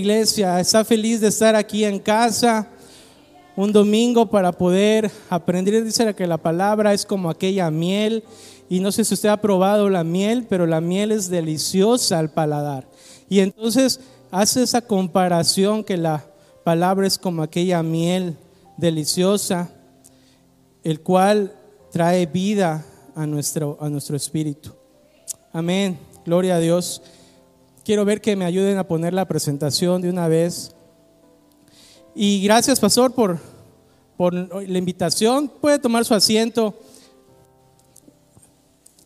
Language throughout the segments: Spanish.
iglesia. ¿Está feliz de estar aquí en casa? Un domingo para poder aprender. Dice que la palabra es como aquella miel. Y no sé si usted ha probado la miel, pero la miel es deliciosa al paladar. Y entonces hace esa comparación que la palabra es como aquella miel deliciosa, el cual trae vida a nuestro, a nuestro espíritu. Amén. Gloria a Dios. Quiero ver que me ayuden a poner la presentación de una vez. Y gracias, pastor, por, por la invitación. Puede tomar su asiento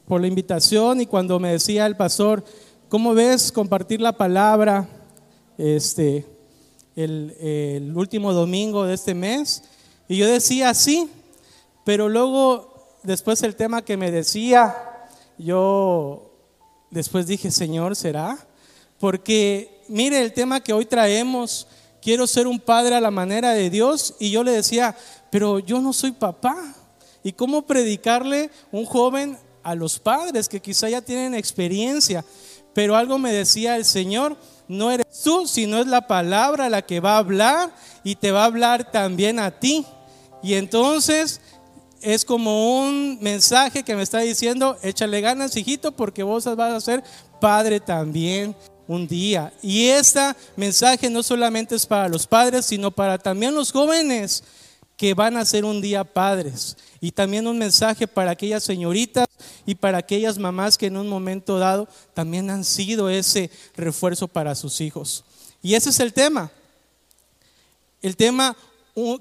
por la invitación y cuando me decía el pastor, ¿cómo ves compartir la palabra este, el, el último domingo de este mes? Y yo decía, sí, pero luego, después el tema que me decía, yo después dije, Señor, ¿será? Porque mire el tema que hoy traemos, quiero ser un padre a la manera de Dios, y yo le decía, pero yo no soy papá. ¿Y cómo predicarle un joven a los padres que quizá ya tienen experiencia? Pero algo me decía el Señor, no eres tú, sino es la palabra la que va a hablar y te va a hablar también a ti. Y entonces es como un mensaje que me está diciendo, échale ganas, hijito, porque vos vas a ser padre también un día. Y este mensaje no solamente es para los padres, sino para también los jóvenes que van a ser un día padres. Y también un mensaje para aquellas señoritas y para aquellas mamás que en un momento dado también han sido ese refuerzo para sus hijos. Y ese es el tema. El tema,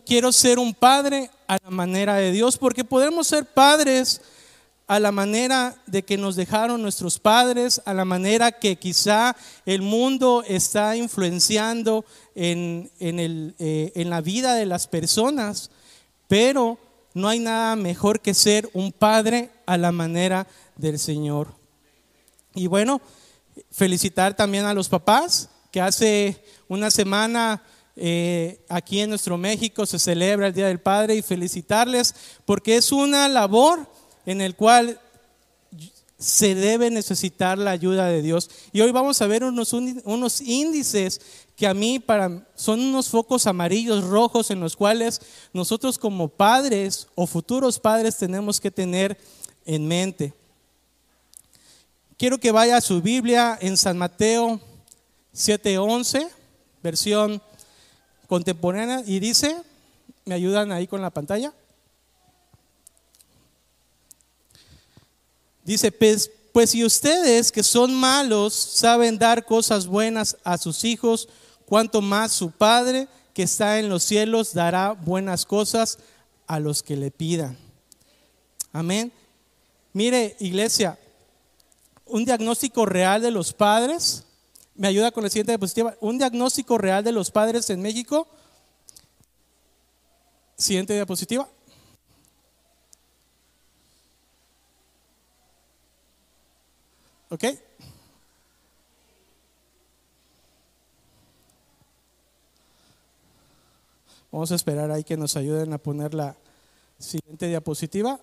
quiero ser un padre a la manera de Dios, porque podemos ser padres a la manera de que nos dejaron nuestros padres, a la manera que quizá el mundo está influenciando en, el, eh, en la vida de las personas, pero no hay nada mejor que ser un padre a la manera del Señor. Y bueno, felicitar también a los papás, que hace una semana eh, aquí en nuestro México se celebra el Día del Padre y felicitarles porque es una labor en el cual se debe necesitar la ayuda de Dios. Y hoy vamos a ver unos, unos índices que a mí para, son unos focos amarillos, rojos, en los cuales nosotros como padres o futuros padres tenemos que tener en mente. Quiero que vaya a su Biblia en San Mateo 7:11, versión contemporánea, y dice, ¿me ayudan ahí con la pantalla? Dice, pues, pues si ustedes que son malos saben dar cosas buenas a sus hijos, cuanto más su Padre que está en los cielos dará buenas cosas a los que le pidan. Amén. Mire, iglesia, un diagnóstico real de los padres, me ayuda con la siguiente diapositiva, un diagnóstico real de los padres en México. Siguiente diapositiva. ¿Ok? Vamos a esperar ahí que nos ayuden a poner la siguiente diapositiva.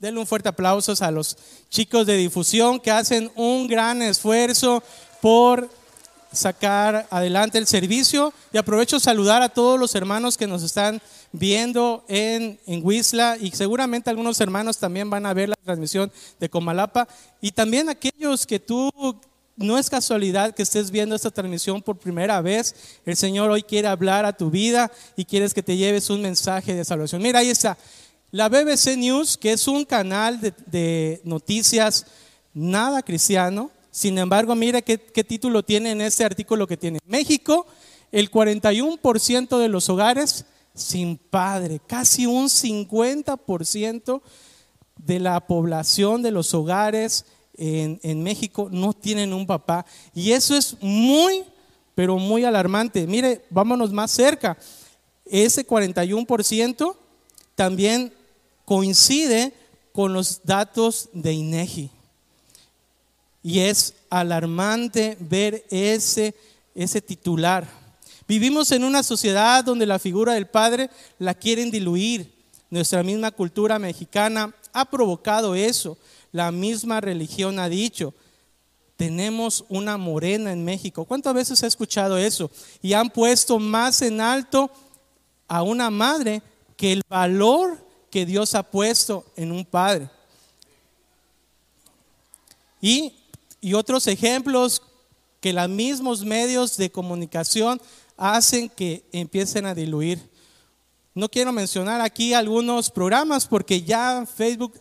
Denle un fuerte aplauso a los chicos de difusión que hacen un gran esfuerzo por sacar adelante el servicio y aprovecho saludar a todos los hermanos que nos están viendo en, en Huizla y seguramente algunos hermanos también van a ver la transmisión de Comalapa y también aquellos que tú no es casualidad que estés viendo esta transmisión por primera vez. El Señor hoy quiere hablar a tu vida y quieres que te lleves un mensaje de salvación. Mira, ahí está. La BBC News, que es un canal de noticias nada cristiano, sin embargo, mire qué, título tiene en este artículo que tiene. México, el 41% de los hogares sin padre, casi un 50% de la población de los hogares en, en, México no tienen un papá. Y eso es muy, pero muy alarmante. Mire, vámonos más cerca. Ese 41% también coincide con los datos de INEGI. Y es alarmante ver ese, ese titular. Vivimos en una sociedad donde la figura del padre la quieren diluir. Nuestra misma cultura mexicana ha provocado eso. La misma religión ha dicho, tenemos una morena en México. ¿Cuántas veces ha escuchado eso? Y han puesto más en alto a una madre que el valor que Dios ha puesto en un padre. Y, y otros ejemplos que los mismos medios de comunicación hacen que empiecen a diluir. No quiero mencionar aquí algunos programas porque ya Facebook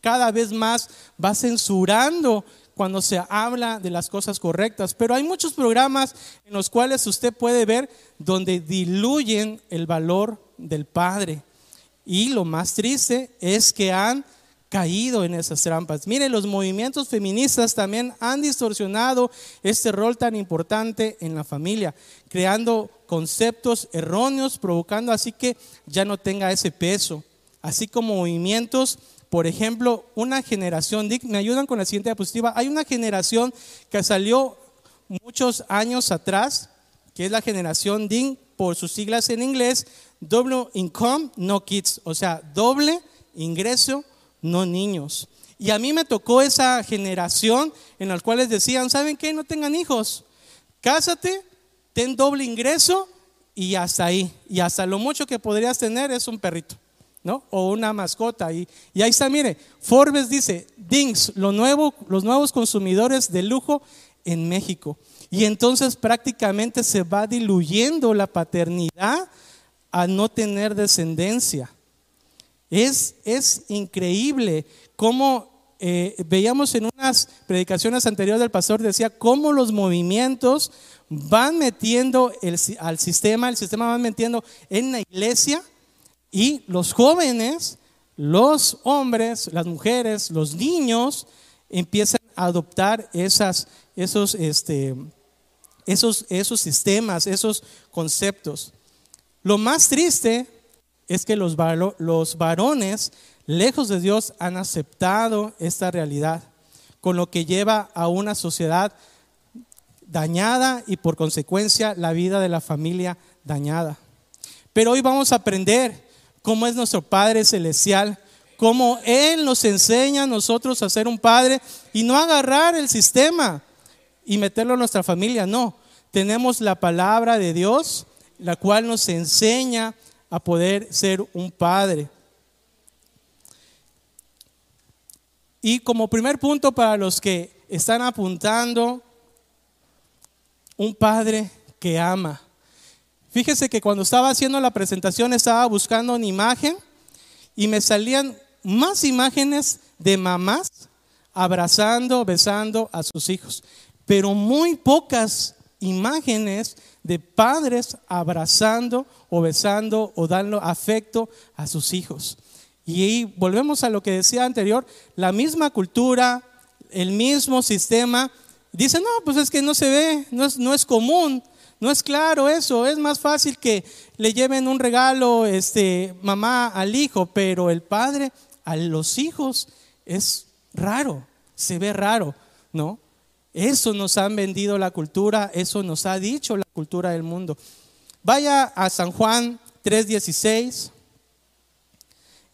cada vez más va censurando cuando se habla de las cosas correctas, pero hay muchos programas en los cuales usted puede ver donde diluyen el valor del Padre. Y lo más triste es que han caído en esas trampas. Mire, los movimientos feministas también han distorsionado este rol tan importante en la familia, creando conceptos erróneos, provocando así que ya no tenga ese peso, así como movimientos, por ejemplo, una generación, me ayudan con la siguiente diapositiva, hay una generación que salió muchos años atrás, que es la generación DIN, por sus siglas en inglés, Double Income, No Kids, o sea, doble ingreso, no niños. Y a mí me tocó esa generación en la cual decían, ¿saben qué? No tengan hijos. Cásate, ten doble ingreso y hasta ahí. Y hasta lo mucho que podrías tener es un perrito, ¿no? O una mascota. Y, y ahí está, mire, Forbes dice, DINGS, lo nuevo, los nuevos consumidores de lujo en México. Y entonces prácticamente se va diluyendo la paternidad a no tener descendencia. Es, es increíble cómo eh, veíamos en unas predicaciones anteriores del pastor, decía cómo los movimientos van metiendo al sistema, el sistema va metiendo en la iglesia y los jóvenes, los hombres, las mujeres, los niños empiezan a adoptar esos, este, esos, esos sistemas, esos conceptos. Lo más triste es que los, varones, lejos de Dios, han aceptado esta realidad, con lo que lleva a una sociedad dañada y por consecuencia la vida de la familia dañada. Pero hoy vamos a aprender cómo es nuestro Padre Celestial, cómo Él nos enseña a nosotros a ser un padre y no agarrar el sistema y meterlo en nuestra familia, no. Tenemos la palabra de Dios, la cual nos enseña a poder ser un padre. Y como primer punto para los que están apuntando, un padre que ama. Fíjese que cuando estaba haciendo la presentación estaba buscando una imagen y me salían más imágenes de mamás abrazando, besando a sus hijos, pero muy pocas imágenes de padres abrazando o besando o dando afecto a sus hijos. Y ahí volvemos a lo que decía anterior, la misma cultura, el mismo sistema, dice, no, pues es que no se ve, no es, no es común, no es claro eso, es más fácil que le lleven un regalo este, mamá al hijo, pero el padre a los hijos es raro, se ve raro, ¿no? Eso nos han vendido la cultura, eso nos ha dicho la cultura del mundo. Vaya a San Juan 3:16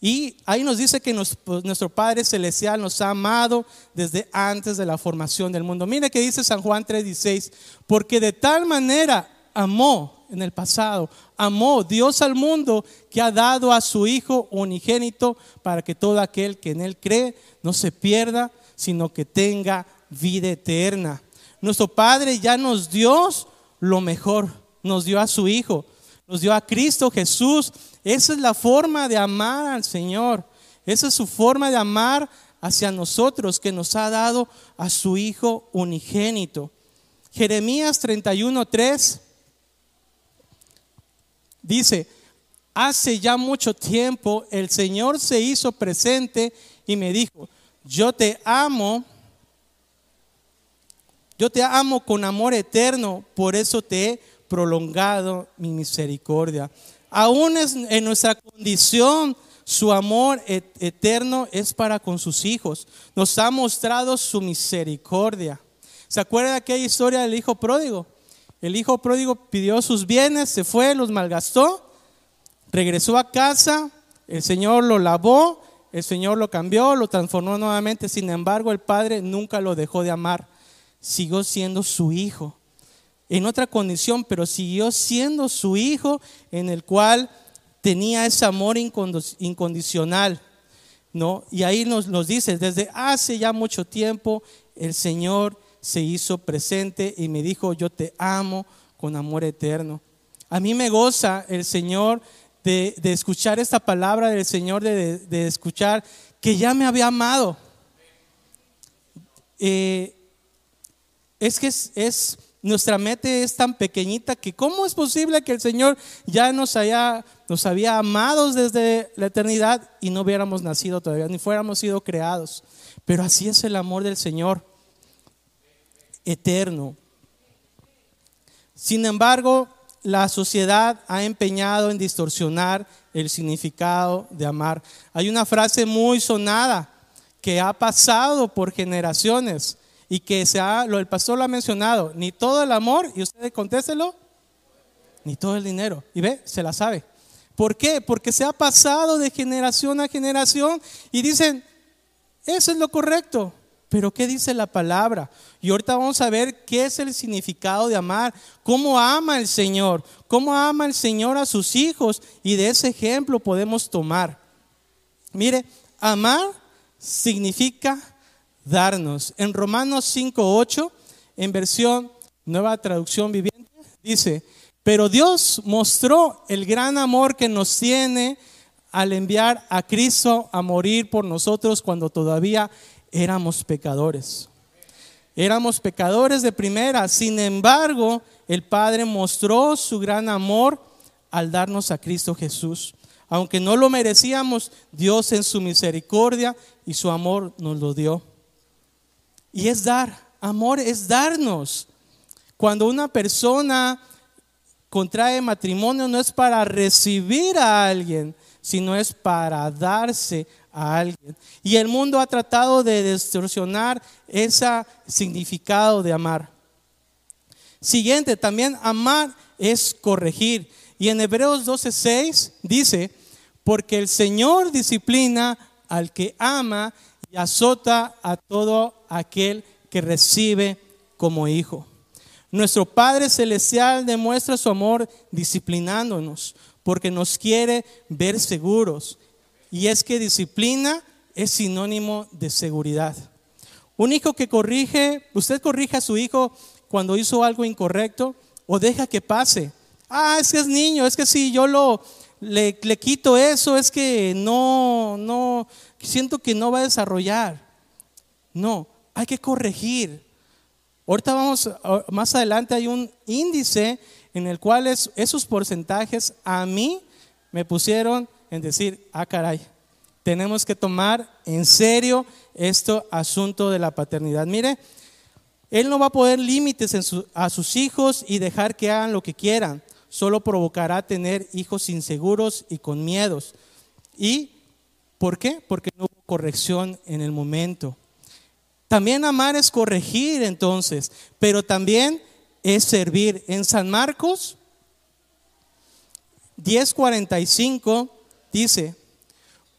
y ahí nos dice que pues, nuestro Padre Celestial nos ha amado desde antes de la formación del mundo. Mire que dice San Juan 3:16, porque de tal manera amó en el pasado, amó Dios al mundo que ha dado a su Hijo unigénito para que todo aquel que en Él cree no se pierda, sino que tenga vida eterna. Nuestro Padre ya nos dio lo mejor, nos dio a su Hijo, nos dio a Cristo Jesús. Esa es la forma de amar al Señor. Esa es su forma de amar hacia nosotros que nos ha dado a su Hijo unigénito. Jeremías 31:3 dice, hace ya mucho tiempo el Señor se hizo presente y me dijo, yo te amo yo te amo con amor eterno, por eso te he prolongado mi misericordia. Aún en nuestra condición, su amor eterno es para con sus hijos. Nos ha mostrado su misericordia. ¿Se acuerda de aquella historia del hijo pródigo? El hijo pródigo pidió sus bienes, se fue, los malgastó, regresó a casa, el Señor lo lavó, el Señor lo cambió, lo transformó nuevamente. Sin embargo, el padre nunca lo dejó de amar. Siguió siendo su hijo. En otra condición, pero siguió siendo su hijo en el cual tenía ese amor incondicional. ¿no? Y ahí nos, nos dice, desde hace ya mucho tiempo el Señor se hizo presente y me dijo, yo te amo con amor eterno. A mí me goza el Señor de, escuchar esta palabra del Señor, de, escuchar que ya me había amado. Eh, es que es, nuestra mente es tan pequeñita que cómo es posible que el Señor ya nos haya nos había amado desde la eternidad y no hubiéramos nacido todavía ni fuéramos sido creados. Pero así es el amor del Señor eterno. Sin embargo, la sociedad ha empeñado en distorsionar el significado de amar. Hay una frase muy sonada que ha pasado por generaciones y que se ha, lo el pastor lo ha mencionado, ni todo el amor, y usted contéstelo, ni todo el dinero. Y ve, se la sabe. ¿Por qué? Porque se ha pasado de generación a generación y dicen, eso es lo correcto. Pero ¿qué dice la palabra? Y ahorita vamos a ver qué es el significado de amar, cómo ama el Señor, cómo ama el Señor a sus hijos y de ese ejemplo podemos tomar. Mire, amar significa darnos. En Romanos 5.8, en versión nueva traducción viviente, dice, pero Dios mostró el gran amor que nos tiene al enviar a Cristo a morir por nosotros cuando todavía éramos pecadores. Éramos pecadores de primera, sin embargo, el Padre mostró su gran amor al darnos a Cristo Jesús. Aunque no lo merecíamos, Dios en su misericordia y su amor nos lo dio. Y es dar, amor es darnos. Cuando una persona contrae matrimonio no es para recibir a alguien, sino es para darse a alguien. Y el mundo ha tratado de distorsionar ese significado de amar. Siguiente, también amar es corregir. Y en Hebreos 12:6 dice, porque el Señor disciplina al que ama y azota a todo aquel que recibe como hijo. Nuestro Padre Celestial demuestra su amor disciplinándonos, porque nos quiere ver seguros y es que disciplina es sinónimo de seguridad. Un hijo que corrige, usted corrige a su hijo cuando hizo algo incorrecto o deja que pase. Ah, es que es niño, es que si yo lo le, le quito eso, es que no, no, siento que no va a desarrollar. No, hay que corregir. Ahorita vamos, más adelante hay un índice en el cual esos porcentajes a mí me pusieron en decir, ah, caray, tenemos que tomar en serio este asunto de la paternidad. Mire, él no va a poner límites a sus hijos y dejar que hagan lo que quieran. Solo provocará tener hijos inseguros y con miedos. ¿Y por qué? Porque no hubo corrección en el momento. También amar es corregir entonces, pero también es servir. En San Marcos 10:45 dice,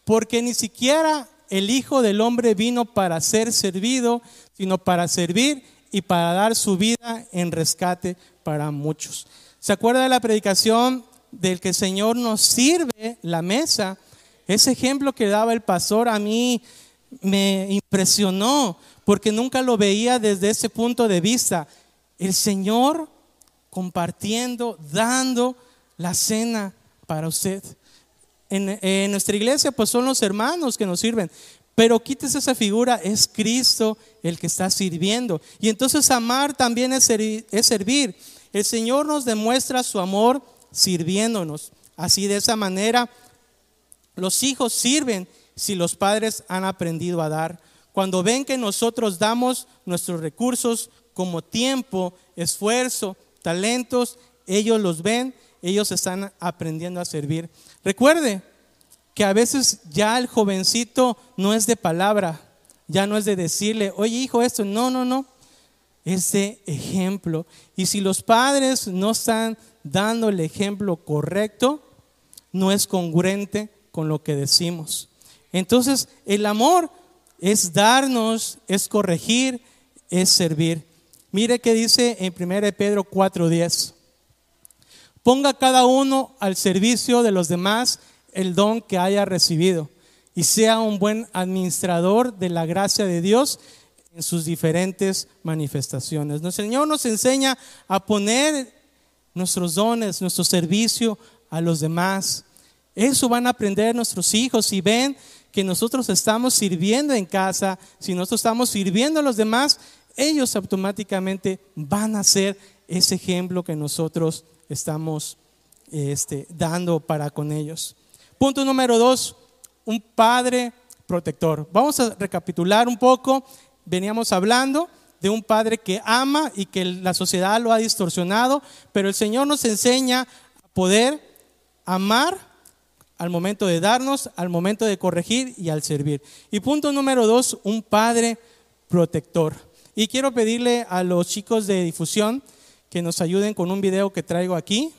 porque ni siquiera el Hijo del Hombre vino para ser servido, sino para servir y para dar su vida en rescate para muchos. ¿Se acuerda de la predicación del que el Señor nos sirve la mesa? Ese ejemplo que daba el pastor a mí me impresionó porque nunca lo veía desde ese punto de vista. El Señor compartiendo, dando la cena para usted. En, nuestra iglesia pues son los hermanos que nos sirven, pero quítese esa figura, es Cristo el que está sirviendo. Y entonces amar también es servir. El Señor nos demuestra su amor sirviéndonos. Así de esa manera los hijos sirven si los padres han aprendido a dar. Cuando ven que nosotros damos nuestros recursos como tiempo, esfuerzo, talentos, ellos los ven ellos están aprendiendo a servir. Recuerde que a veces ya el jovencito no es de palabra, ya no es de decirle, oye hijo, esto, no, no, no. ese ejemplo. Y si los padres no están dando el ejemplo correcto, no es congruente con lo que decimos. Entonces, el amor es darnos, es corregir, es servir. Mire que dice en 1 Pedro 4:10. Ponga cada uno al servicio de los demás el don que haya recibido y sea un buen administrador de la gracia de Dios en sus diferentes manifestaciones. El Señor nos enseña a poner nuestros dones, nuestro servicio a los demás. Eso van a aprender nuestros hijos si ven que nosotros estamos sirviendo en casa, si nosotros estamos sirviendo a los demás, ellos automáticamente van a ser ese ejemplo que nosotros estamos este, dando para con ellos. Punto número dos, un padre protector. Vamos a recapitular un poco. Veníamos hablando de un padre que ama y que la sociedad lo ha distorsionado, pero el Señor nos enseña a poder amar al momento de darnos, al momento de corregir y al servir. Y punto número dos, un padre protector. Y quiero pedirle a los chicos de difusión que nos ayuden con un video que traigo aquí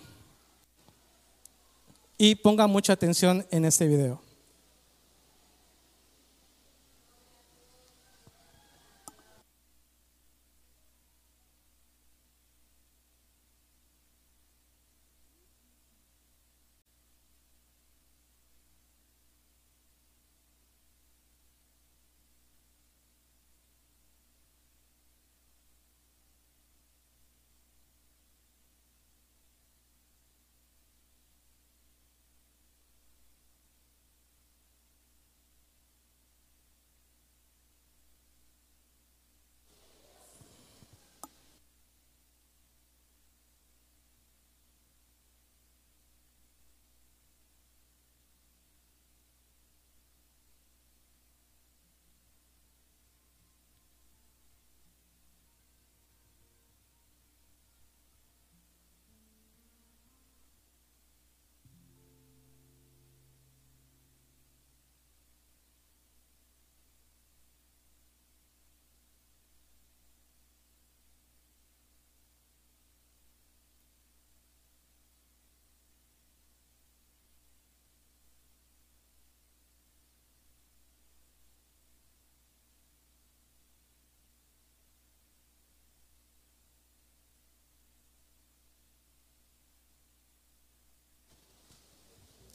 y pongan mucha atención en este video.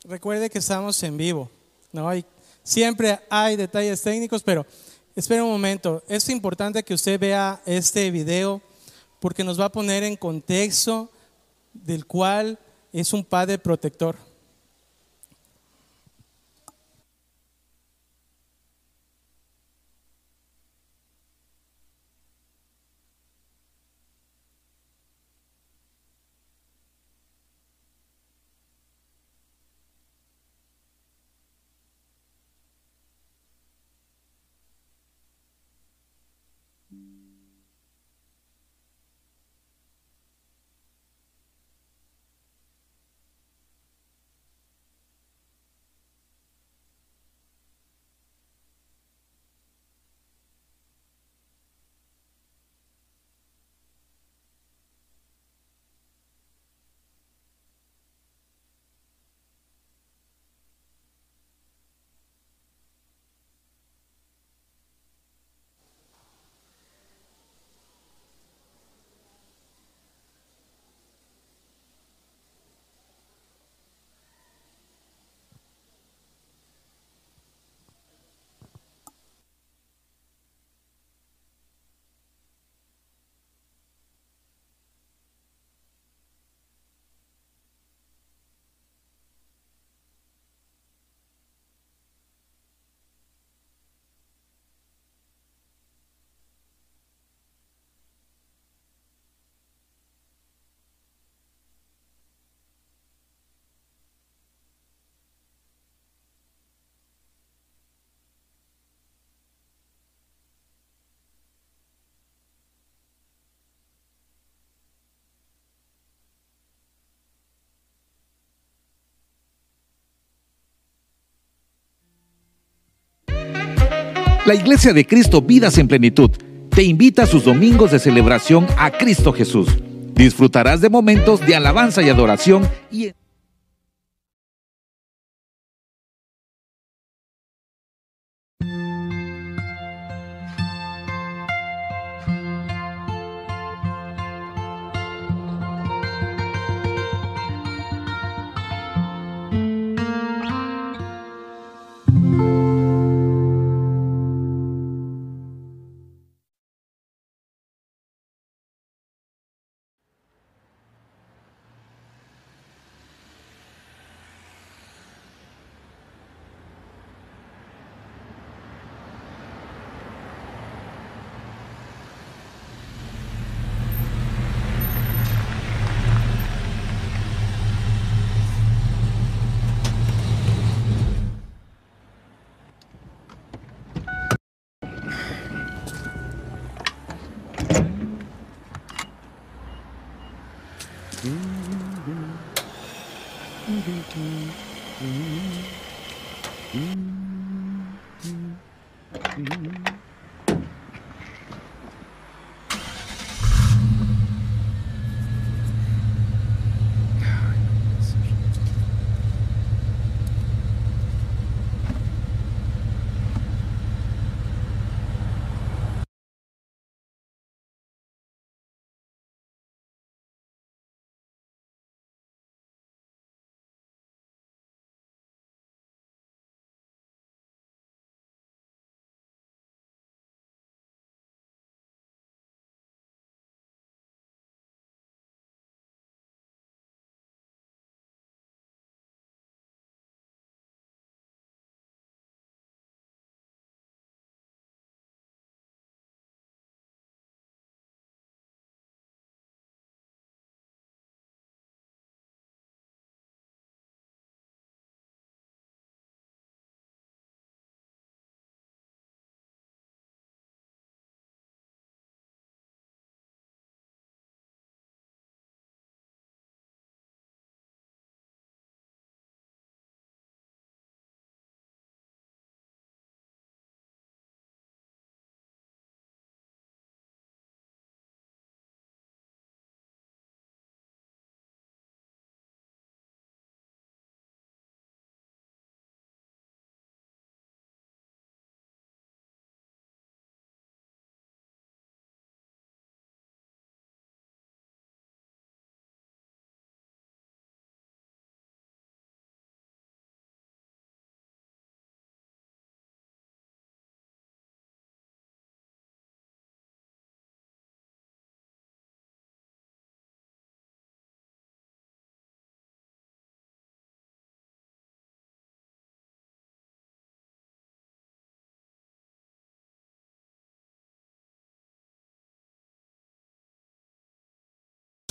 Recuerde que estamos en vivo, ¿no? Hay, siempre hay detalles técnicos, pero espere un momento. Es importante que usted vea este video porque nos va a poner en contexto del cual es un padre protector. La Iglesia de Cristo Vidas en Plenitud te invita a sus domingos de celebración a Cristo Jesús. Disfrutarás de momentos de alabanza y adoración y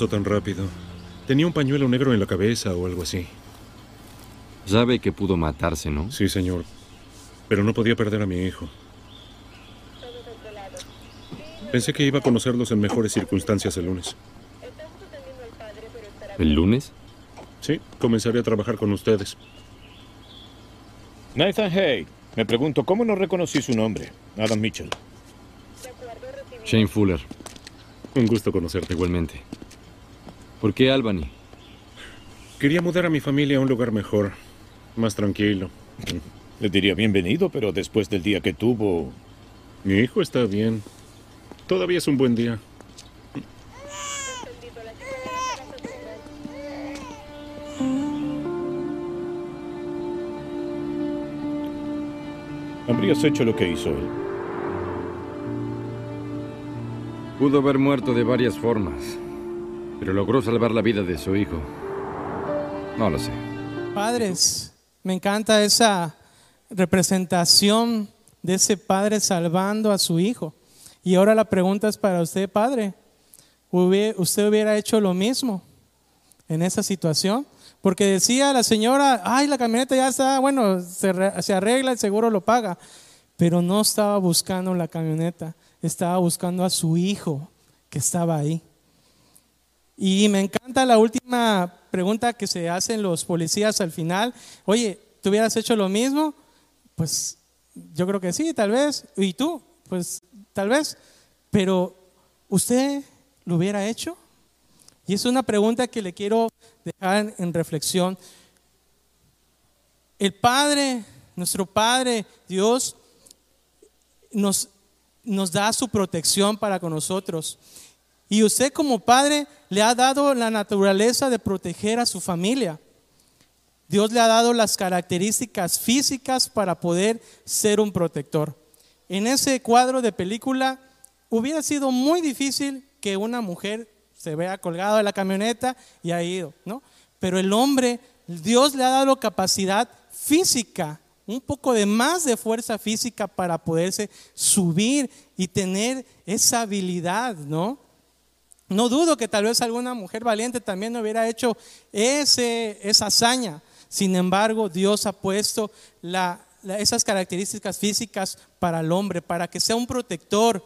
tan rápido. Tenía un pañuelo negro en la cabeza o algo así. Sabe que pudo matarse, ¿no? Sí, señor. Pero no podía perder a mi hijo. Pensé que iba a conocerlos en mejores circunstancias el lunes. ¿El lunes? Sí, comenzaré a trabajar con ustedes. Nathan Hay. Me pregunto, ¿cómo no reconocí su nombre? Adam Mitchell. Shane Fuller. Un gusto conocerte. Igualmente. ¿Por qué Albany? Quería mudar a mi familia a un lugar mejor, más tranquilo. Le diría bienvenido, pero después del día que tuvo... Mi hijo está bien. Todavía es un buen día. Habrías hecho lo que hizo él. Pudo haber muerto de varias formas pero logró salvar la vida de su hijo. No lo sé. Padres, me encanta esa representación de ese padre salvando a su hijo. Y ahora la pregunta es para usted, padre. ¿Usted hubiera hecho lo mismo en esa situación? Porque decía la señora, ay, la camioneta ya está, bueno, se, arregla, el seguro lo paga. Pero no estaba buscando la camioneta, estaba buscando a su hijo que estaba ahí. Y me encanta la última pregunta que se hacen los policías al final. Oye, ¿tú hubieras hecho lo mismo? Pues yo creo que sí, tal vez. ¿Y tú? Pues tal vez. pero ¿usted lo hubiera hecho? Y es una pregunta que le quiero dejar en reflexión. El Padre, nuestro Padre, Dios, nos, nos da su protección para con nosotros. Y usted como padre le ha dado la naturaleza de proteger a su familia. Dios le ha dado las características físicas para poder ser un protector. En ese cuadro de película hubiera sido muy difícil que una mujer se vea colgada de la camioneta y ha ido, ¿no? Pero el hombre, Dios le ha dado capacidad física, un poco de más de fuerza física para poderse subir y tener esa habilidad, ¿no? No dudo que tal vez alguna mujer valiente también hubiera hecho ese, esa hazaña. Sin embargo, Dios ha puesto esas características físicas para el hombre, para que sea un protector.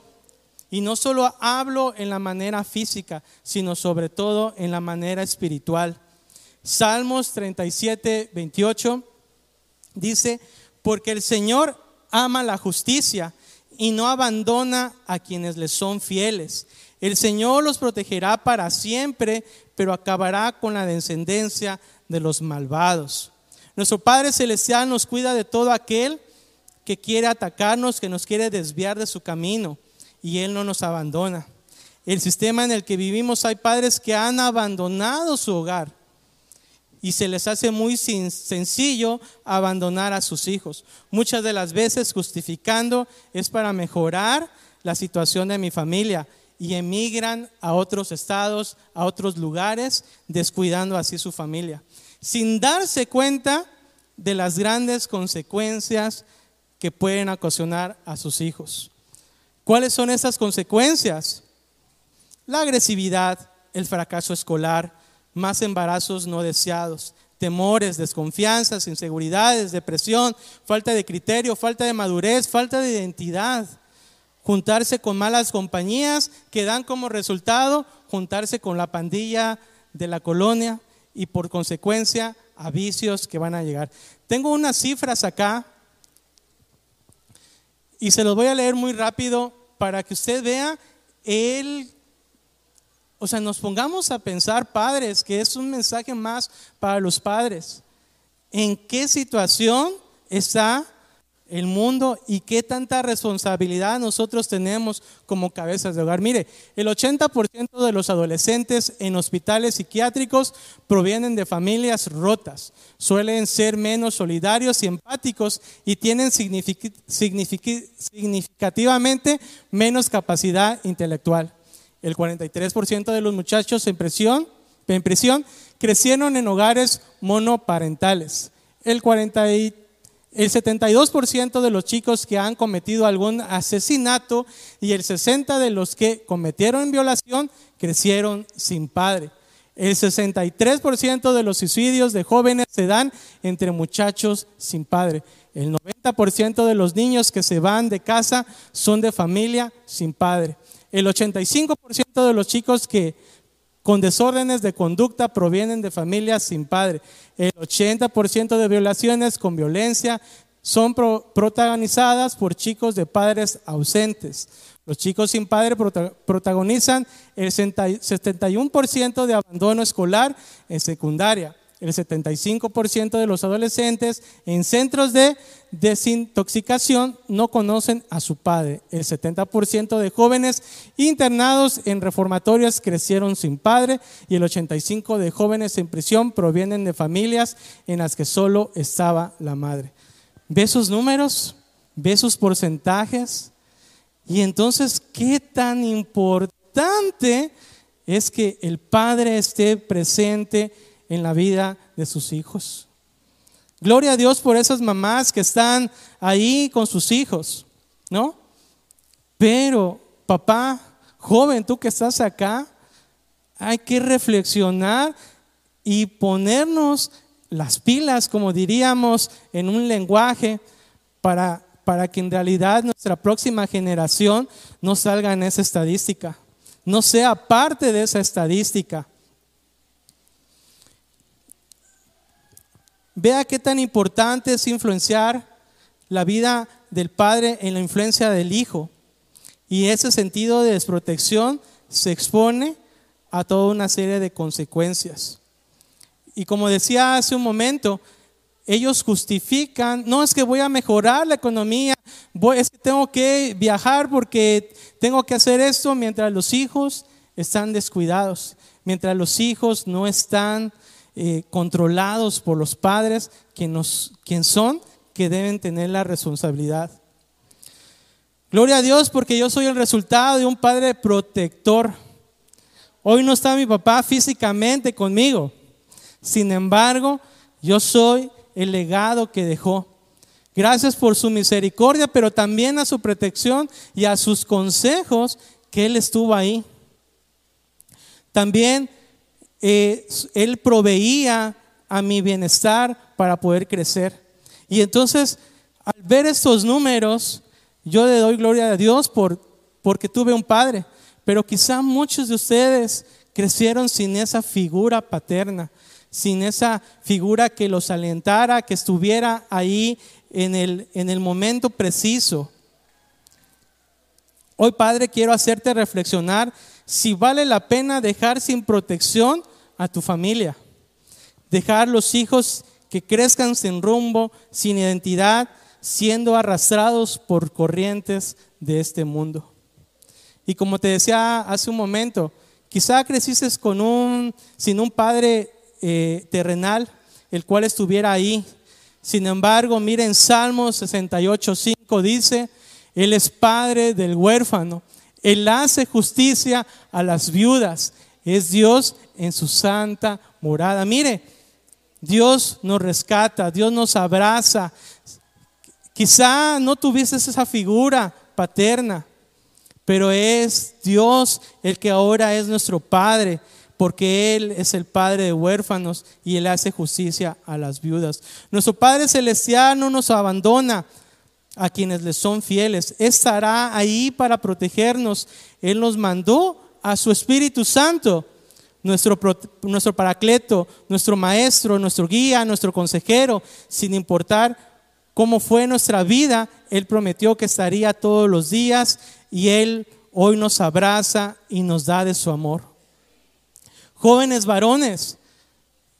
Y no solo hablo en la manera física, sino sobre todo en la manera espiritual. Salmos 37, 28 dice, porque el Señor ama la justicia y no abandona a quienes le son fieles. El Señor los protegerá para siempre, pero acabará con la descendencia de los malvados. Nuestro Padre Celestial nos cuida de todo aquel que quiere atacarnos, que nos quiere desviar de su camino, y Él no nos abandona. El sistema en el que vivimos hay padres que han abandonado su hogar y se les hace muy sencillo abandonar a sus hijos. Muchas de las veces justificando es para mejorar la situación de mi familia y emigran a otros estados, a otros lugares, descuidando así su familia, sin darse cuenta juntarse con malas compañías que dan como resultado juntarse con la pandilla de la colonia y por consecuencia a vicios que van a llegar. Tengo unas cifras acá y se los voy a leer muy rápido para que usted vea el o sea, nos pongamos a pensar, padres, que es un mensaje más para los padres. ¿En qué situación está el mundo y qué tanta responsabilidad nosotros tenemos como cabezas de hogar. Mire, el 80% de los adolescentes en hospitales psiquiátricos provienen de familias rotas, suelen ser menos solidarios y empáticos y tienen significativamente menos capacidad intelectual. El 43% de los muchachos en prisión, en prisión crecieron en hogares monoparentales. El 43 el 72% de los chicos que han cometido algún asesinato y el 60% de los que cometieron violación crecieron sin padre. El 63% de los suicidios de jóvenes se dan entre muchachos sin padre. El 90% de los niños que se van de casa son de familia sin padre. El 85% de los chicos que con desórdenes de conducta provienen de familias sin padre. El 80% de violaciones con violencia son protagonizadas por chicos de padres ausentes. Los chicos sin padre protagonizan el 71% de abandono escolar en secundaria el 75% de los adolescentes en centros de desintoxicación no conocen a su padre. El 70% de jóvenes internados en reformatorios crecieron sin padre y el 85% de jóvenes en prisión provienen de familias en las que solo estaba la madre. ¿Ve sus números? ¿Ve sus porcentajes? Y entonces, ¿qué tan importante es que el padre esté presente? En la vida de sus hijos. Gloria a Dios por esas mamás que están ahí con sus hijos, ¿no? Pero, papá, joven, tú que estás acá, hay que reflexionar y ponernos las pilas, como diríamos en un lenguaje, para, para que en realidad nuestra próxima generación no salga en esa estadística, no sea parte de esa estadística. Vea qué tan importante es influenciar la vida del padre en la influencia del hijo. Y ese sentido de desprotección se expone a toda una serie de consecuencias. Y como decía hace un momento, ellos justifican, no es que voy a mejorar la economía, es que tengo que viajar porque tengo que hacer esto mientras los hijos están descuidados, mientras los hijos no están eh, controlados por los padres, quienes quien son, que deben tener la responsabilidad. Gloria a Dios porque yo soy el resultado de un padre protector. Hoy no está mi papá físicamente conmigo. Sin embargo, yo soy el legado que dejó. Gracias por su misericordia, pero también a su protección y a sus consejos que Él estuvo ahí. También eh, Él proveía a mi bienestar para poder crecer. Y entonces, al ver estos números, yo le doy gloria a Dios por, porque tuve un padre, pero quizá muchos de ustedes crecieron sin esa figura paterna, sin esa figura que los alentara, que estuviera ahí en el, en el momento preciso. Hoy, Padre, quiero hacerte reflexionar si vale la pena dejar sin protección a tu familia. Dejar los hijos que crezcan sin rumbo, sin identidad, siendo arrastrados por corrientes de este mundo. Y como te decía hace un momento, quizá creciste con un, sin un padre eh, terrenal, el cual estuviera ahí. Sin embargo, miren Salmos 68, 5 dice, Él es padre del huérfano, Él hace justicia a las viudas, es Dios en su santa morada. Mire, Dios nos rescata, Dios nos abraza. Quizá no tuvieses esa figura paterna, pero es Dios el que ahora es nuestro Padre porque Él es el Padre de huérfanos y Él hace justicia a las viudas. Nuestro Padre Celestial no nos abandona a quienes le son fieles. Estará ahí para protegernos. Él nos mandó a su Espíritu Santo, nuestro, nuestro paracleto, nuestro maestro, nuestro guía, nuestro consejero, sin importar cómo fue nuestra vida, Él prometió que estaría todos los días y Él hoy nos abraza y nos da de su amor jóvenes varones.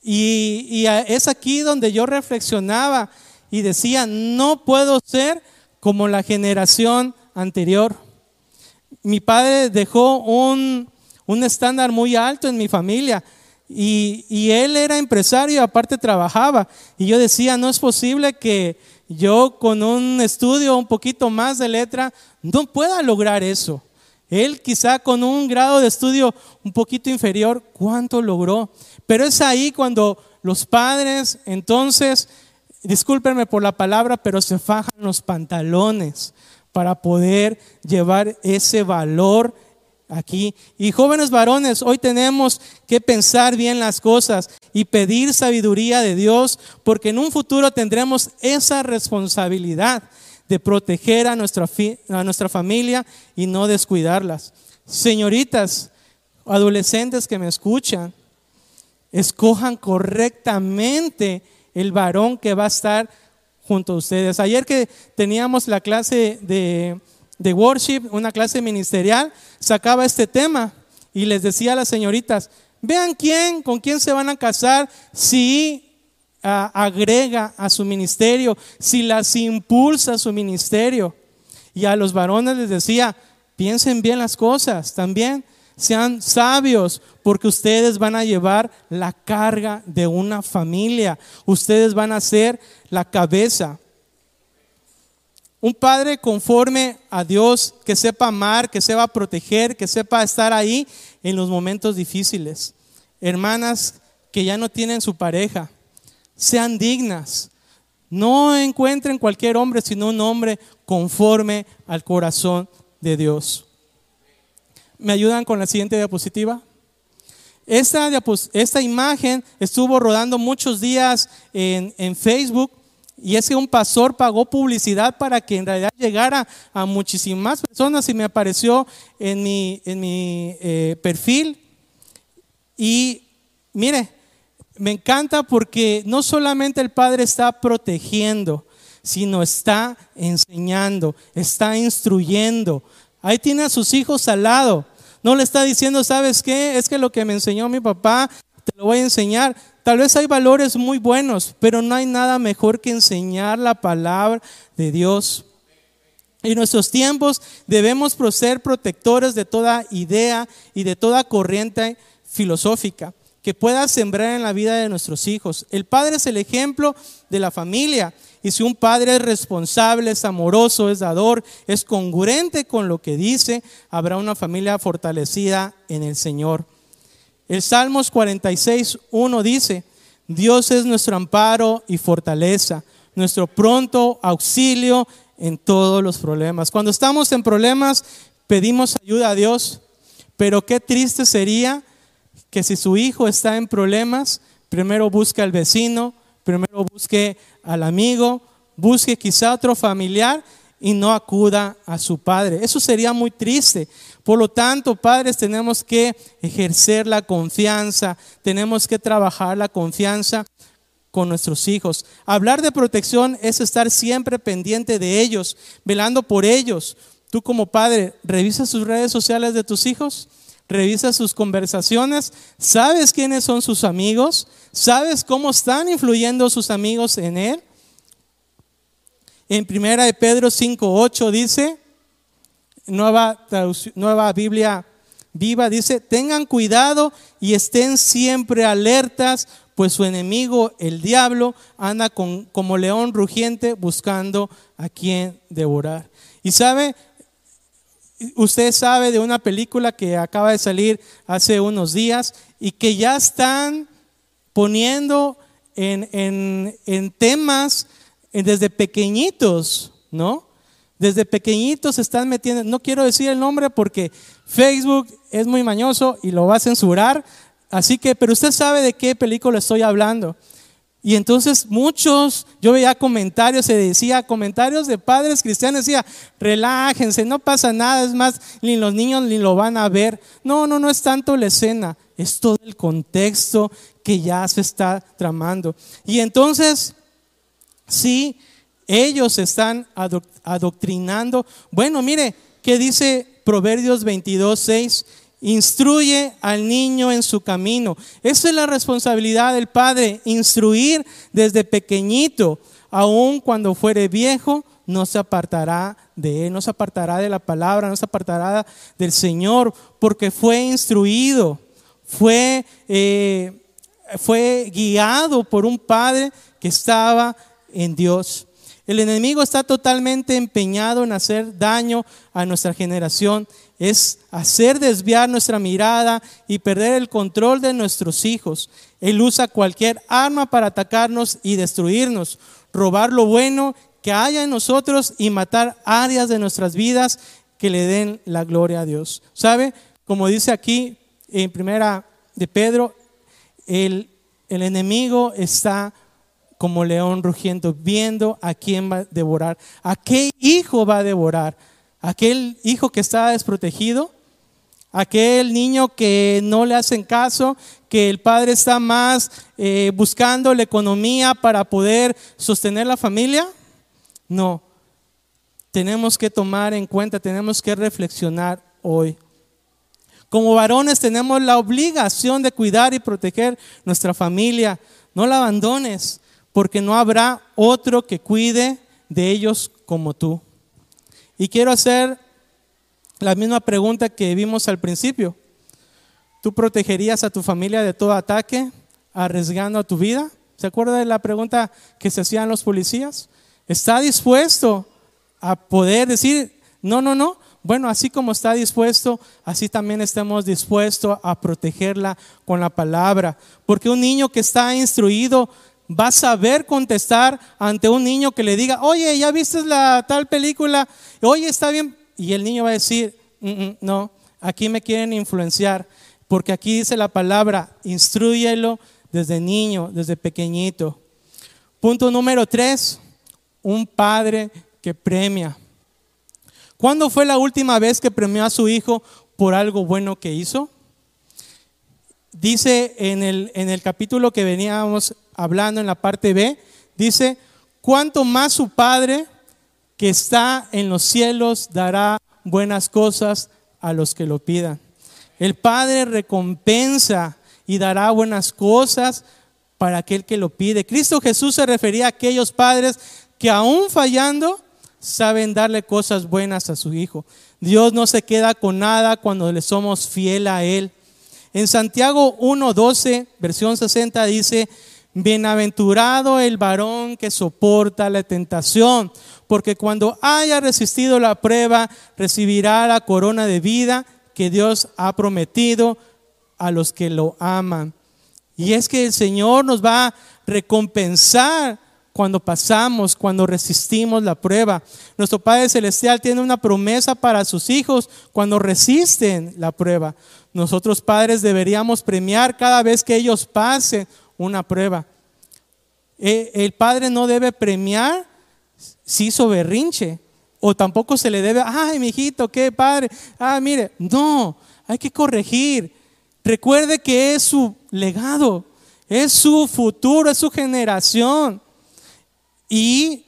Y, es aquí donde yo reflexionaba y decía, no puedo ser como la generación anterior. Mi padre dejó un, estándar muy alto en mi familia y, y, él era empresario, aparte trabajaba. Y yo decía, no es posible que yo con un estudio un poquito más de letra no pueda lograr eso. Él quizá con un grado de estudio un poquito inferior, ¿cuánto logró? Pero es ahí cuando los padres, entonces, discúlpenme por la palabra, pero se fajan los pantalones para poder llevar ese valor aquí. Y jóvenes varones, hoy tenemos que pensar bien las cosas y pedir sabiduría de Dios, porque en un futuro tendremos esa responsabilidad de proteger a nuestra, a nuestra familia y no descuidarlas. Señoritas, adolescentes que me escuchan, escojan correctamente el varón que va a estar junto a ustedes. Ayer que teníamos la clase de, de worship, una clase ministerial, sacaba este tema y les decía a las señoritas, vean quién, con quién se van a casar si agrega a su ministerio, si las impulsa a su ministerio. Y a los varones les decía, piensen bien las cosas también, sean sabios, porque ustedes van a llevar la carga de una familia, ustedes van a ser la cabeza. Un padre conforme a Dios, que sepa amar, que sepa proteger, que sepa estar ahí en los momentos difíciles. Hermanas que ya no tienen su pareja, sean dignas. No encuentren cualquier hombre, sino un hombre conforme al corazón de Dios. ¿Me ayudan con la siguiente diapositiva? Esta, esta imagen estuvo rodando muchos días en, Facebook y es que un pastor pagó publicidad para que en realidad llegara a muchísimas personas y me apareció en mi, eh, perfil. Y mire, me encanta porque no solamente el Padre está protegiendo, sino está enseñando, está instruyendo Ahí tiene a sus hijos al lado. No le está diciendo, ¿sabes qué? Es que lo que me enseñó mi papá, te lo voy a enseñar. Tal vez hay valores muy buenos, pero no hay nada mejor que enseñar la palabra de Dios. En nuestros tiempos debemos ser protectores de toda idea y de toda corriente filosófica que pueda sembrar en la vida de nuestros hijos. El padre es el ejemplo de la familia. Y si un padre es responsable, es amoroso, es dador, es congruente con lo que dice, habrá una familia fortalecida en el Señor. El Salmos 46, 1 dice, Dios es nuestro amparo y fortaleza, nuestro pronto auxilio en todos los problemas. Cuando estamos en problemas, pedimos ayuda a Dios, pero qué triste sería que si su hijo está en problemas, primero busque al vecino, primero busque al amigo, busque quizá otro familiar y no acuda a su padre. Eso sería muy triste. Por lo tanto, padres, tenemos que ejercer la confianza, tenemos que trabajar la confianza con nuestros hijos. Hablar de protección es estar siempre pendiente de ellos, velando por ellos. Tú como padre, ¿revisas sus redes sociales de tus hijos? Revisa sus conversaciones, sabes quiénes son sus amigos, sabes cómo están influyendo sus amigos en él. En primera de Pedro 5:8 dice, nueva, Biblia viva, dice, tengan cuidado y estén siempre alertas, pues su enemigo, el diablo, anda con, como león rugiente buscando a quien devorar. Y sabe, Usted sabe de una película que acaba de salir hace unos días y que ya están poniendo en, temas desde pequeñitos, ¿no? Desde pequeñitos están metiendo, no quiero decir el nombre porque Facebook es muy mañoso y lo va a censurar, así que, pero usted sabe de qué película estoy hablando. Y entonces muchos, yo veía comentarios, se decía, comentarios de padres cristianos, decía, relájense, no pasa nada, es más, ni los niños ni lo van a ver. No, no, no es tanto la escena, es todo el contexto que ya se está tramando. Y entonces, sí, ellos están adoctrinando. Bueno, mire, ¿qué dice Proverbios 22, 6? Instruye al niño en su camino. Esa es la responsabilidad del padre, instruir desde pequeñito, aun cuando fuere viejo, no se apartará de él, no se apartará de la palabra, no se apartará del Señor, porque fue instruido, fue, eh, fue guiado por un padre que estaba en Dios. El enemigo está totalmente empeñado en hacer daño a nuestra generación es hacer desviar nuestra mirada y perder el control de nuestros hijos. Él usa cualquier arma para atacarnos y destruirnos, robar lo bueno que haya en nosotros y matar áreas de nuestras vidas que le den la gloria a Dios. ¿Sabe? Como dice aquí en primera de Pedro, el, el enemigo está como león rugiendo, viendo a quién va a devorar, a qué hijo va a devorar aquel hijo que está desprotegido, aquel niño que no le hacen caso, que el padre está más eh, buscando la economía para poder sostener la familia. No, tenemos que tomar en cuenta, tenemos que reflexionar hoy. Como varones tenemos la obligación de cuidar y proteger nuestra familia. No la abandones, porque no habrá otro que cuide de ellos como tú. Y quiero hacer la misma pregunta que vimos al principio. ¿Tú protegerías a tu familia de todo ataque, arriesgando tu vida? ¿Se acuerda de la pregunta que se hacían los policías? ¿Está dispuesto a poder decir, no, no, no? Bueno, así como está dispuesto, así también estamos dispuestos a protegerla con la palabra. Porque un niño que está instruido va a saber contestar ante un niño que le diga, oye, ¿ya viste la tal película? Oye, está bien. Y el niño va a decir, mm, mm, no, aquí me quieren influenciar, porque aquí dice la palabra, instruyelo desde niño, desde pequeñito. Punto número tres, un padre que premia. ¿Cuándo fue la última vez que premió a su hijo por algo bueno que hizo? Dice en el, en el capítulo que veníamos hablando en la parte B, dice, cuánto más su Padre que está en los cielos dará buenas cosas a los que lo pidan. El Padre recompensa y dará buenas cosas para aquel que lo pide. Cristo Jesús se refería a aquellos padres que aún fallando saben darle cosas buenas a su hijo. Dios no se queda con nada cuando le somos fiel a Él. En Santiago 1.12, versión 60 dice, Bienaventurado el varón que soporta la tentación, porque cuando haya resistido la prueba, recibirá la corona de vida que Dios ha prometido a los que lo aman. Y es que el Señor nos va a recompensar cuando pasamos, cuando resistimos la prueba. Nuestro Padre Celestial tiene una promesa para sus hijos cuando resisten la prueba. Nosotros padres deberíamos premiar cada vez que ellos pasen una prueba. E, el padre no debe premiar si hizo berrinche. O tampoco se le debe, ay, mi hijito, qué padre. Ah, mire, no, hay que corregir. Recuerde que es su legado, es su futuro, es su generación. Y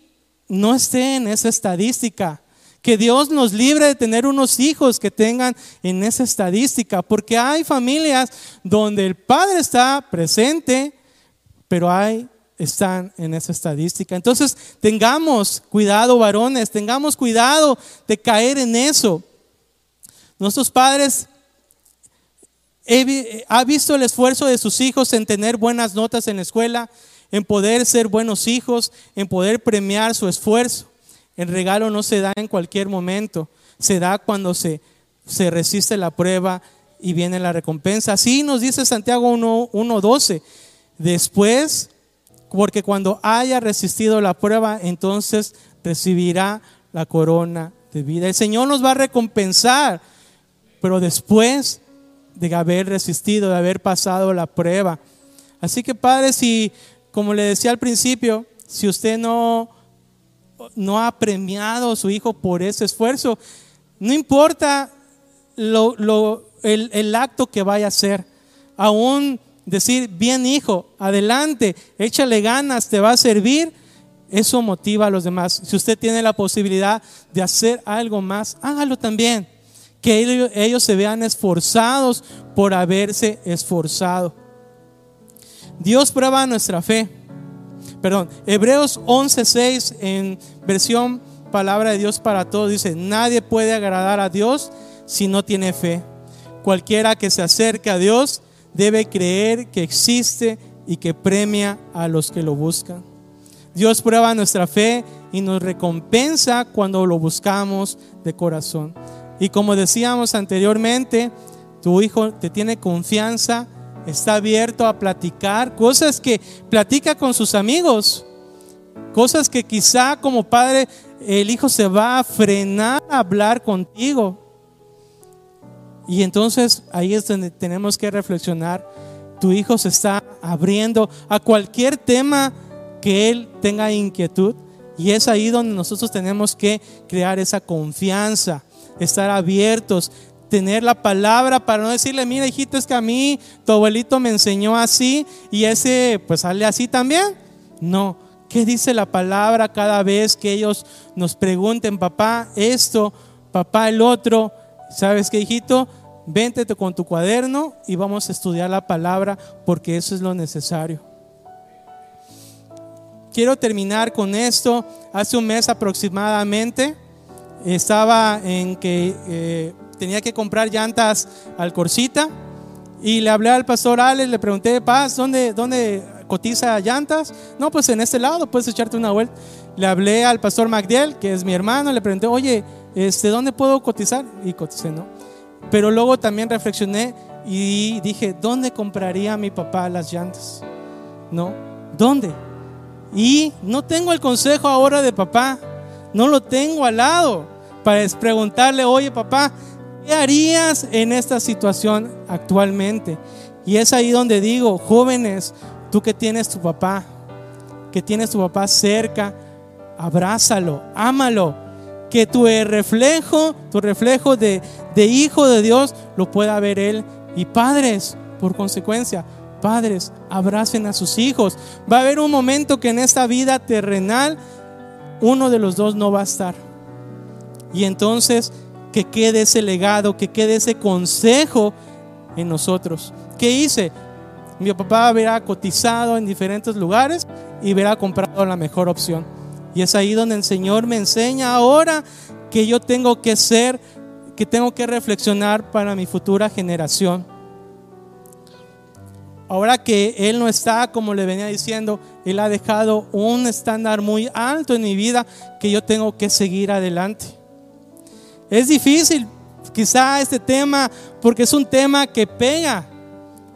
no esté en esa estadística. Que Dios nos libre de tener unos hijos que tengan en esa estadística, porque hay familias donde el padre está presente, pero hay están en esa estadística. Entonces, tengamos cuidado, varones, tengamos cuidado de caer en eso. Nuestros padres ha visto el esfuerzo de sus hijos en tener buenas notas en la escuela, en poder ser buenos hijos, en poder premiar su esfuerzo. El regalo no se da en cualquier momento, se da cuando se, se resiste la prueba y viene la recompensa. Así nos dice Santiago 1.12. Después, porque cuando haya resistido la prueba, entonces recibirá la corona de vida. El Señor nos va a recompensar, pero después de haber resistido, de haber pasado la prueba. Así que Padre, si, como le decía al principio, si usted no, no ha premiado a su hijo por ese esfuerzo, no importa lo, el, el, acto que vaya a hacer, aún decir, bien hijo, adelante, échale ganas, te va a servir, eso motiva a los demás. Si usted tiene la posibilidad de hacer algo más, hágalo también que ellos, se vean esforzados por haberse esforzado. Dios prueba nuestra fe. Perdón, Hebreos 11:6 en versión palabra de Dios para todos dice, nadie puede agradar a Dios si no tiene fe. Cualquiera que se acerque a Dios debe creer que existe y que premia a los que lo buscan. Dios prueba nuestra fe y nos recompensa cuando lo buscamos de corazón. Y como decíamos anteriormente, tu hijo te tiene confianza, está abierto a platicar, cosas que platica con sus amigos, cosas que quizá como padre el hijo se va a frenar a hablar contigo. Y entonces ahí es donde tenemos que reflexionar. Tu hijo se está abriendo a cualquier tema que él tenga inquietud. Y es ahí donde nosotros tenemos que crear esa confianza estar abiertos, tener la palabra para no decirle, mira hijito, es que a mí tu abuelito me enseñó así y ese pues sale así también. No, ¿qué dice la palabra cada vez que ellos nos pregunten, papá, esto, papá, el otro? ¿Sabes qué, hijito? Vente con tu cuaderno y vamos a estudiar la palabra porque eso es lo necesario. Quiero terminar con esto. Hace un mes aproximadamente estaba en que eh, tenía que comprar llantas al Corsita y le hablé al pastor Alex, le pregunté, Paz, ¿dónde, ¿dónde cotiza llantas? No, pues en este lado, puedes echarte una vuelta. Le hablé al pastor Magdiel, que es mi hermano, le pregunté, oye, este, ¿dónde puedo cotizar? Y coticé, ¿no? Pero luego también reflexioné y dije, ¿dónde compraría mi papá las llantas? ¿No? ¿Dónde? Y no tengo el consejo ahora de papá, no lo tengo al lado para preguntarle, oye papá, ¿qué harías en esta situación actualmente? Y es ahí donde digo, jóvenes, tú que tienes tu papá, que tienes tu papá cerca, abrázalo, ámalo, que tu reflejo, tu reflejo de, de hijo de Dios lo pueda ver él. Y padres, por consecuencia, padres, abracen a sus hijos. Va a haber un momento que en esta vida terrenal uno de los dos no va a estar. Y entonces que quede ese legado, que quede ese consejo en nosotros. ¿Qué hice? Mi papá hubiera cotizado en diferentes lugares y hubiera comprado la mejor opción. Y es ahí donde el Señor me enseña ahora que yo tengo que ser, que tengo que reflexionar para mi futura generación. Ahora que Él no está, como le venía diciendo, Él ha dejado un estándar muy alto en mi vida que yo tengo que seguir adelante. Es difícil, quizá este tema, porque es un tema que pega,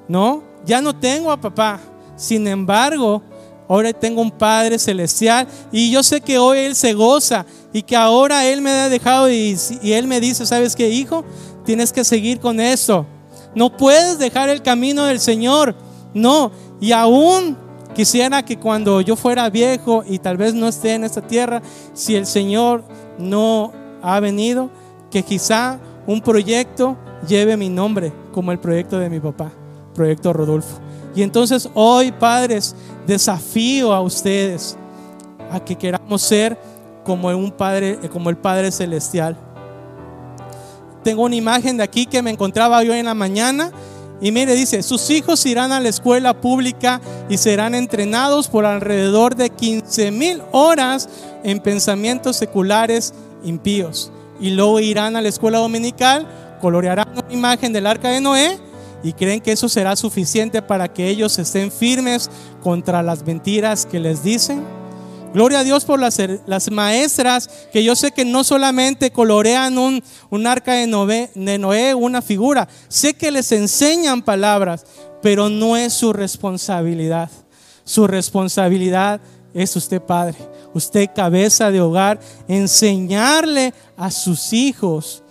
¿no? Ya no tengo a papá. Sin embargo, ahora tengo un Padre celestial y yo sé que hoy Él se goza y que ahora Él me ha dejado y, Él me dice, ¿sabes qué, hijo? Tienes que seguir con eso. No puedes dejar el camino del Señor. No. Y aún quisiera que cuando yo fuera viejo y tal vez no esté en esta tierra, si el Señor no ha venido, que quizá un proyecto lleve mi nombre, como el proyecto de mi papá, proyecto Rodolfo. Y entonces hoy, padres, desafío a ustedes a que queramos ser como un padre, como el Padre celestial. Tengo una imagen de aquí que me encontraba yo en la mañana y mire, dice, sus hijos irán a la escuela pública y serán entrenados por alrededor de 15 mil horas en pensamientos seculares impíos y luego irán a la escuela dominical, colorearán una imagen del arca de Noé y creen que eso será suficiente para que ellos estén firmes contra las mentiras que les dicen. Gloria a Dios por las, las maestras que yo sé que no solamente colorean un, un arca de Noé, de Noé, una figura, sé que les enseñan palabras, pero no es su responsabilidad. Su responsabilidad es usted padre, usted cabeza de hogar, enseñarle a sus hijos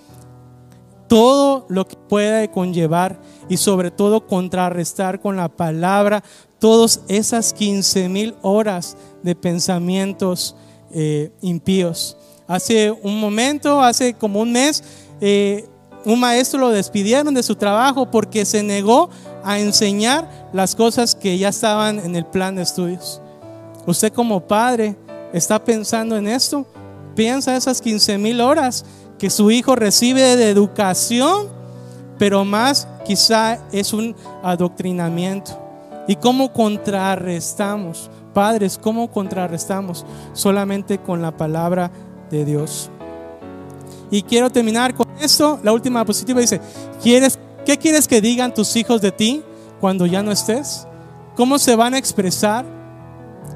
todo lo que pueda conllevar y sobre todo contrarrestar con la palabra todas esas 15 mil horas de pensamientos eh, impíos. Hace un momento, hace como un mes, eh, un maestro lo despidieron de su trabajo porque se negó a enseñar las cosas que ya estaban en el plan de estudios. Usted como padre está pensando en esto. Piensa esas 15 mil horas que su hijo recibe de educación, pero más quizá es un adoctrinamiento. ¿Y cómo contrarrestamos? Padres, ¿cómo contrarrestamos? Solamente con la palabra de Dios. Y quiero terminar con esto. La última diapositiva dice, ¿quieres, ¿qué quieres que digan tus hijos de ti cuando ya no estés? ¿Cómo se van a expresar?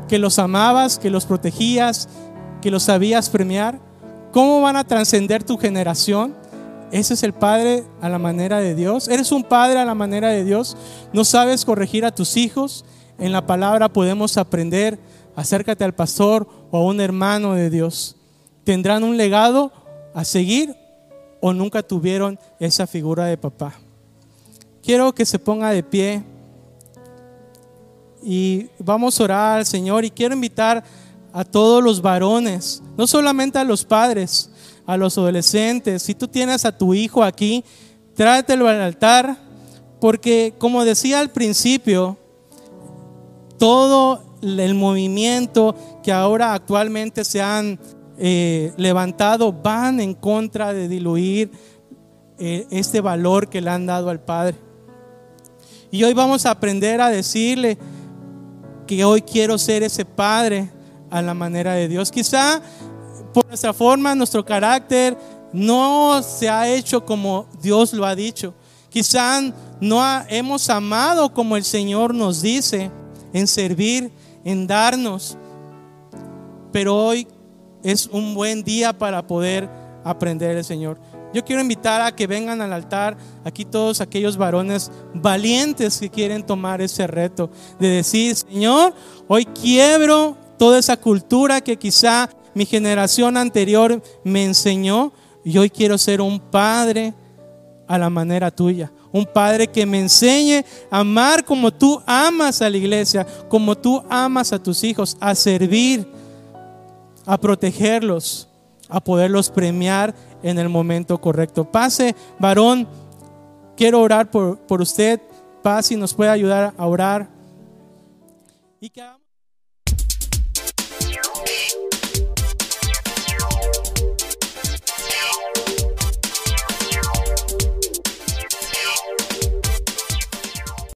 Que los amabas, que los protegías, que los sabías premiar? ¿Cómo van a trascender tu generación? Ese es el padre a la manera de Dios. Eres un padre a la manera de Dios. No sabes corregir a tus hijos. En la palabra podemos aprender. Acércate al pastor o a un hermano de Dios. ¿Tendrán un legado a seguir o nunca tuvieron esa figura de papá? Quiero que se ponga de pie y vamos a orar al Señor y quiero invitar a todos los varones, no solamente a los padres, a los adolescentes. Si tú tienes a tu hijo aquí, tráetelo al altar, porque como decía al principio, todo el movimiento que ahora actualmente se han eh, levantado van en contra de diluir eh, este valor que le han dado al Padre. Y hoy vamos a aprender a decirle, que hoy quiero ser ese padre a la manera de Dios. Quizá por nuestra forma, nuestro carácter no se ha hecho como Dios lo ha dicho. Quizá no hemos amado como el Señor nos dice en servir, en darnos. Pero hoy es un buen día para poder aprender el Señor. Yo quiero invitar a que vengan al altar aquí todos aquellos varones valientes que quieren tomar ese reto de decir, Señor, hoy quiebro toda esa cultura que quizá mi generación anterior me enseñó y hoy quiero ser un padre a la manera tuya. Un padre que me enseñe a amar como tú amas a la iglesia, como tú amas a tus hijos, a servir, a protegerlos, a poderlos premiar en el momento correcto. Pase, varón, quiero orar por, por usted. Pase y nos puede ayudar a orar. Y que